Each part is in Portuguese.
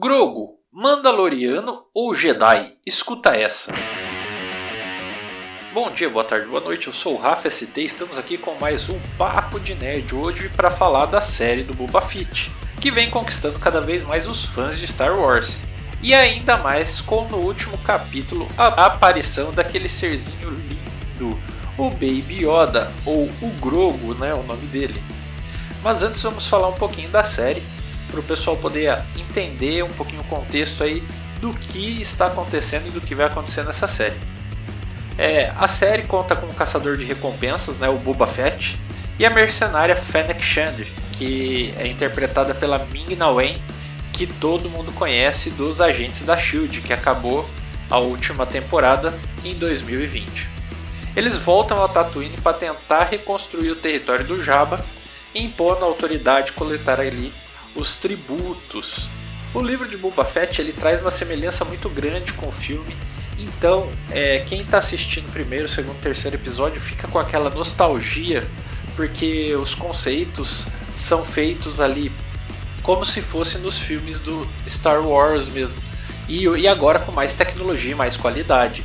Grogo, Mandaloriano ou Jedi? Escuta essa. Bom dia, boa tarde, boa noite. Eu sou o Rafa ST e estamos aqui com mais um Papo de Nerd hoje para falar da série do Boba Fett, que vem conquistando cada vez mais os fãs de Star Wars. E ainda mais com no último capítulo a aparição daquele serzinho lindo, o Baby Yoda, ou o Grogo, né, o nome dele. Mas antes vamos falar um pouquinho da série, para o pessoal poder entender um pouquinho o contexto aí do que está acontecendo e do que vai acontecer nessa série. É, a série conta com o caçador de recompensas, né, o Boba Fett, e a mercenária Fennec Shand, que é interpretada pela Ming-Na Wen, que todo mundo conhece dos Agentes da SHIELD, que acabou a última temporada em 2020. Eles voltam a Tatooine para tentar reconstruir o território do Jabba, impondo a autoridade coletar ali os tributos. O livro de Boba Fett ele traz uma semelhança muito grande com o filme, então é, quem está assistindo primeiro, segundo, terceiro episódio fica com aquela nostalgia, porque os conceitos são feitos ali como se fosse nos filmes do Star Wars mesmo, e, e agora com mais tecnologia e mais qualidade.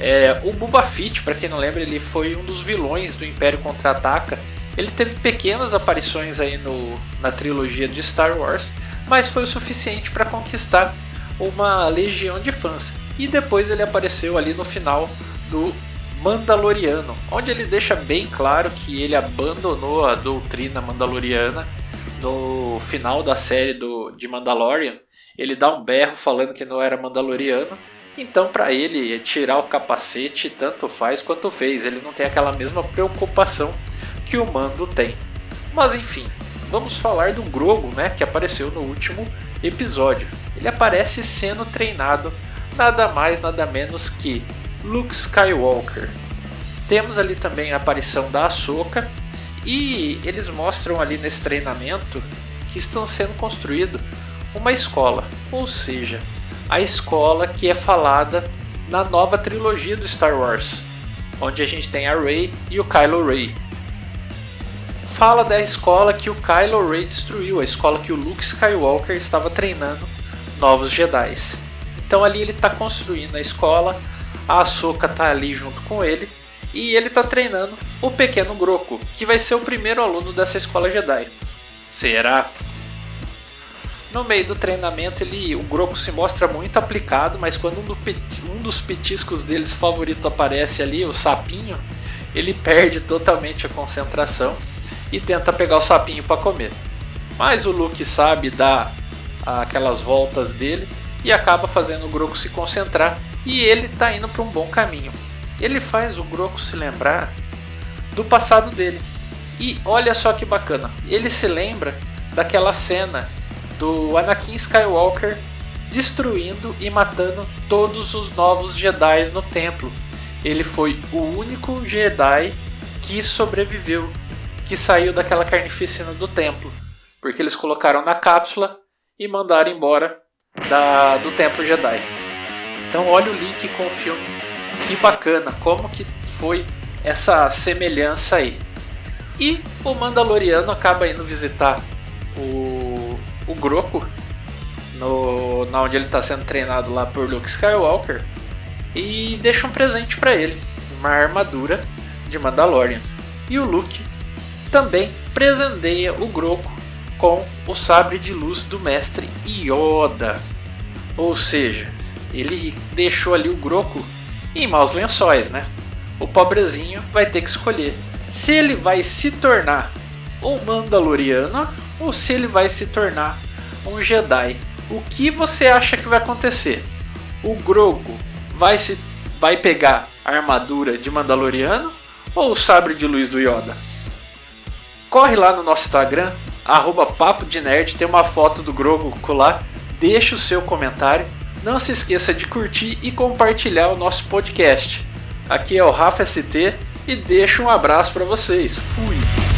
É, o Boba Fett, para quem não lembra, ele foi um dos vilões do Império Contra-Ataca ele teve pequenas aparições aí no, na trilogia de Star Wars, mas foi o suficiente para conquistar uma legião de fãs. E depois ele apareceu ali no final do Mandaloriano, onde ele deixa bem claro que ele abandonou a doutrina mandaloriana no final da série do, de Mandalorian. Ele dá um berro falando que não era mandaloriano. Então, para ele, tirar o capacete tanto faz quanto fez. Ele não tem aquela mesma preocupação que o Mando tem. Mas enfim, vamos falar do Grogu, né, que apareceu no último episódio. Ele aparece sendo treinado nada mais nada menos que Luke Skywalker. Temos ali também a aparição da Ahsoka e eles mostram ali nesse treinamento que estão sendo construído uma escola, ou seja, a escola que é falada na nova trilogia do Star Wars, onde a gente tem a Rey e o Kylo Ren fala da escola que o Kylo Ren destruiu, a escola que o Luke Skywalker estava treinando novos Jedi. Então ali ele está construindo a escola, a Ahsoka está ali junto com ele e ele está treinando o pequeno Groco, que vai ser o primeiro aluno dessa escola Jedi. Será? No meio do treinamento, ele, o Groco se mostra muito aplicado, mas quando um, do, um dos petiscos deles favorito aparece ali, o sapinho, ele perde totalmente a concentração e tenta pegar o sapinho para comer. Mas o Luke sabe dar aquelas voltas dele e acaba fazendo o Groco se concentrar e ele está indo para um bom caminho. Ele faz o Groco se lembrar do passado dele. E olha só que bacana, ele se lembra daquela cena do Anakin Skywalker destruindo e matando todos os novos Jedi no templo. Ele foi o único Jedi que sobreviveu que saiu daquela carnificina do templo, porque eles colocaram na cápsula e mandaram embora da, do templo Jedi. Então olha o link com o filme, que bacana, como que foi essa semelhança aí. E o Mandaloriano acaba indo visitar o, o Groco, no, na onde ele está sendo treinado lá por Luke Skywalker, e deixa um presente para ele, uma armadura de Mandalorian. E o Luke também presenteia o Groco com o sabre de luz do mestre Yoda. Ou seja, ele deixou ali o Groco em maus lençóis, né? O pobrezinho vai ter que escolher se ele vai se tornar um Mandaloriano ou se ele vai se tornar um Jedi. O que você acha que vai acontecer? O Grogu vai se vai pegar a armadura de Mandaloriano ou o sabre de luz do Yoda? Corre lá no nosso Instagram, arroba Papo de Nerd, tem uma foto do Grogu lá, deixa o seu comentário. Não se esqueça de curtir e compartilhar o nosso podcast. Aqui é o Rafa ST e deixo um abraço para vocês. Fui!